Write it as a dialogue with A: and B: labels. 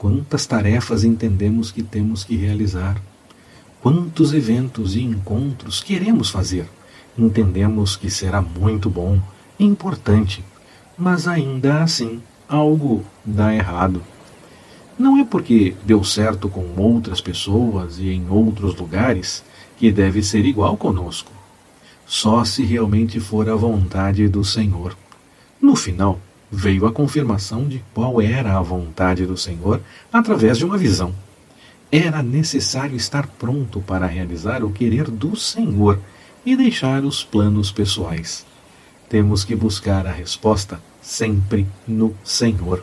A: Quantas tarefas entendemos que temos que realizar? Quantos eventos e encontros queremos fazer? Entendemos que será muito bom, importante, mas ainda assim algo dá errado. Não é porque deu certo com outras pessoas e em outros lugares que deve ser igual conosco. Só se realmente for a vontade do Senhor. No final, veio a confirmação de qual era a vontade do Senhor através de uma visão. Era necessário estar pronto para realizar o querer do Senhor e deixar os planos pessoais. Temos que buscar a resposta sempre no Senhor.